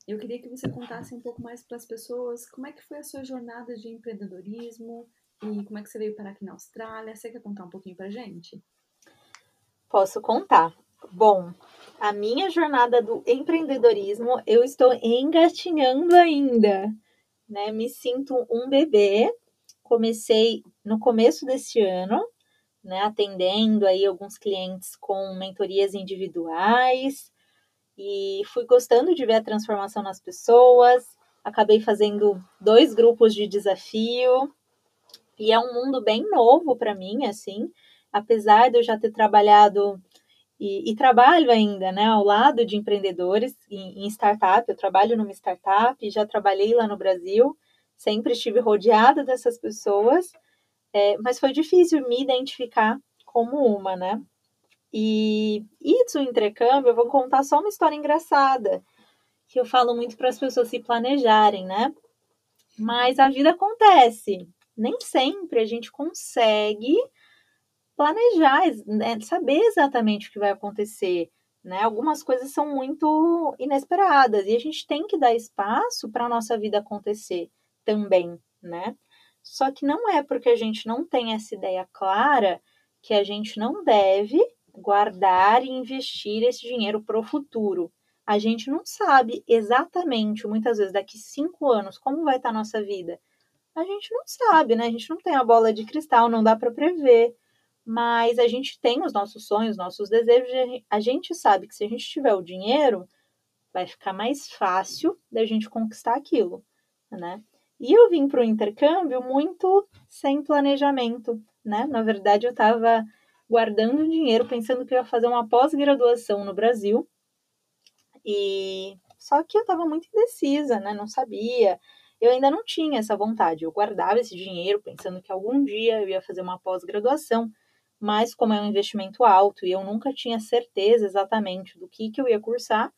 Eu queria que você contasse um pouco mais para as pessoas como é que foi a sua jornada de empreendedorismo e como é que você veio parar aqui na Austrália. Você quer contar um pouquinho para gente? Posso contar. Bom, a minha jornada do empreendedorismo eu estou engatinhando ainda, né? Me sinto um bebê. Comecei no começo deste ano né, atendendo aí alguns clientes com mentorias individuais e fui gostando de ver a transformação nas pessoas. Acabei fazendo dois grupos de desafio e é um mundo bem novo para mim, assim, apesar de eu já ter trabalhado e, e, trabalho ainda, né, ao lado de empreendedores em, em startup. Eu trabalho numa startup, já trabalhei lá no Brasil, sempre estive rodeada dessas pessoas é, mas foi difícil me identificar como uma, né? E isso, o intercâmbio, eu vou contar só uma história engraçada, que eu falo muito para as pessoas se planejarem, né? Mas a vida acontece. Nem sempre a gente consegue planejar, né? saber exatamente o que vai acontecer. Né? Algumas coisas são muito inesperadas e a gente tem que dar espaço para a nossa vida acontecer também, né? Só que não é porque a gente não tem essa ideia clara que a gente não deve guardar e investir esse dinheiro para o futuro. A gente não sabe exatamente, muitas vezes, daqui cinco anos, como vai estar a nossa vida. A gente não sabe, né? A gente não tem a bola de cristal, não dá para prever. Mas a gente tem os nossos sonhos, nossos desejos. A gente sabe que se a gente tiver o dinheiro, vai ficar mais fácil da gente conquistar aquilo, né? E eu vim para o intercâmbio muito sem planejamento, né? Na verdade, eu estava guardando dinheiro, pensando que eu ia fazer uma pós-graduação no Brasil. E só que eu estava muito indecisa, né? Não sabia. Eu ainda não tinha essa vontade. Eu guardava esse dinheiro pensando que algum dia eu ia fazer uma pós-graduação, mas como é um investimento alto e eu nunca tinha certeza exatamente do que, que eu ia cursar,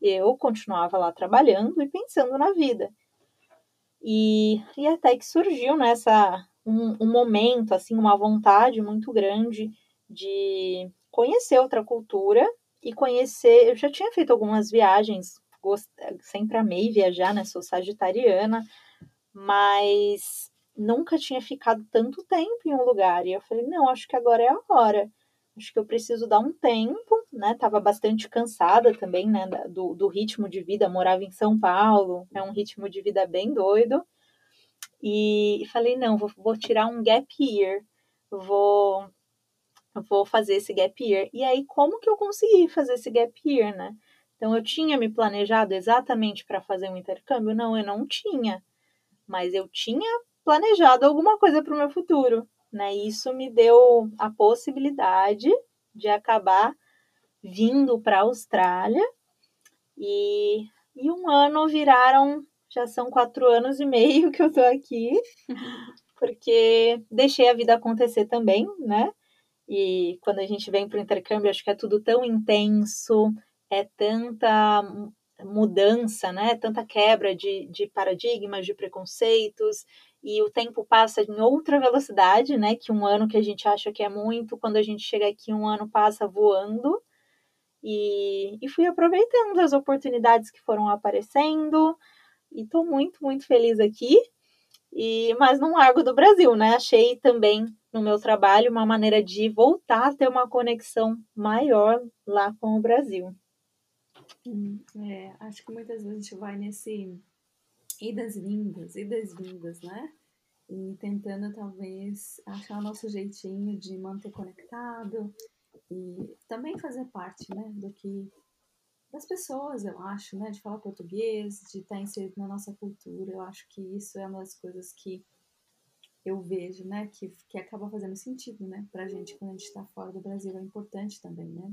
eu continuava lá trabalhando e pensando na vida. E, e até que surgiu nessa um, um momento, assim, uma vontade muito grande de conhecer outra cultura e conhecer. Eu já tinha feito algumas viagens, gost... sempre amei viajar, né? Sou sagitariana, mas nunca tinha ficado tanto tempo em um lugar. E eu falei, não, acho que agora é a hora. Acho que eu preciso dar um tempo, né? Tava bastante cansada também, né? Do, do ritmo de vida. Morava em São Paulo, é um ritmo de vida bem doido. E falei, não, vou, vou tirar um gap year. Vou, vou fazer esse gap year. E aí, como que eu consegui fazer esse gap year, né? Então, eu tinha me planejado exatamente para fazer um intercâmbio? Não, eu não tinha. Mas eu tinha planejado alguma coisa para o meu futuro, né? Isso me deu a possibilidade de acabar vindo para a Austrália e, e um ano viraram, já são quatro anos e meio que eu tô aqui, porque deixei a vida acontecer também, né? E quando a gente vem para o intercâmbio, acho que é tudo tão intenso, é tanta mudança, né? Tanta quebra de, de paradigmas, de preconceitos, e o tempo passa em outra velocidade, né? Que um ano que a gente acha que é muito, quando a gente chega aqui, um ano passa voando. E, e fui aproveitando as oportunidades que foram aparecendo, e estou muito, muito feliz aqui. E, mas não largo do Brasil, né? Achei também no meu trabalho uma maneira de voltar a ter uma conexão maior lá com o Brasil. Hum, é, acho que muitas vezes a gente vai nesse idas vindas, idas vindas, né? E tentando talvez achar o nosso jeitinho de manter conectado e também fazer parte, né, do que das pessoas, eu acho, né, de falar português, de estar inserido na nossa cultura. Eu acho que isso é uma das coisas que eu vejo, né, que, que acaba fazendo sentido, né, pra gente quando a gente está fora do Brasil. É importante também, né?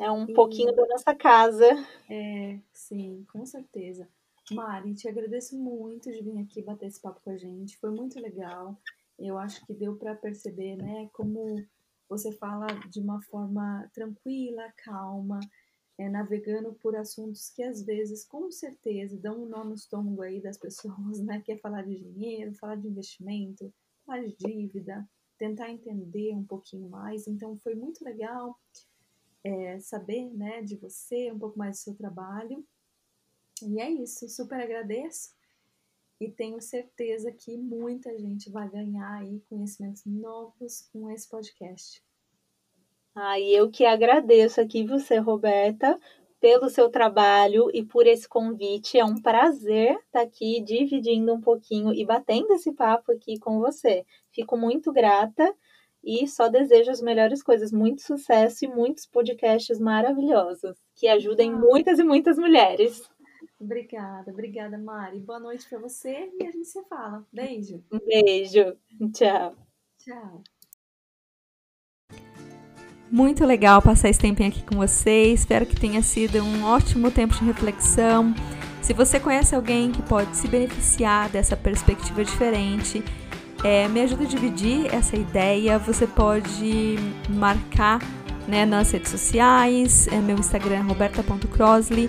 É um e... pouquinho da nossa casa. É, sim, com certeza. Mari, te agradeço muito de vir aqui bater esse papo com a gente. Foi muito legal. Eu acho que deu para perceber, né, como você fala de uma forma tranquila, calma, é, navegando por assuntos que às vezes, com certeza, dão um nó no estômago aí das pessoas, né? Que é falar de dinheiro, falar de investimento, falar de dívida, tentar entender um pouquinho mais. Então, foi muito legal é, saber, né, de você, um pouco mais do seu trabalho. E é isso, super agradeço e tenho certeza que muita gente vai ganhar aí conhecimentos novos com esse podcast. Ah, e eu que agradeço aqui você, Roberta, pelo seu trabalho e por esse convite. É um prazer estar aqui dividindo um pouquinho e batendo esse papo aqui com você. Fico muito grata e só desejo as melhores coisas, muito sucesso e muitos podcasts maravilhosos que ajudem ah. muitas e muitas mulheres. Obrigada, obrigada, Mari. Boa noite para você e a gente se fala. Beijo. Um beijo. Tchau. Tchau. Muito legal passar esse tempinho aqui com vocês. Espero que tenha sido um ótimo tempo de reflexão. Se você conhece alguém que pode se beneficiar dessa perspectiva diferente, é, me ajuda a dividir essa ideia. Você pode marcar né, nas redes sociais, é, meu Instagram é roberta.crossley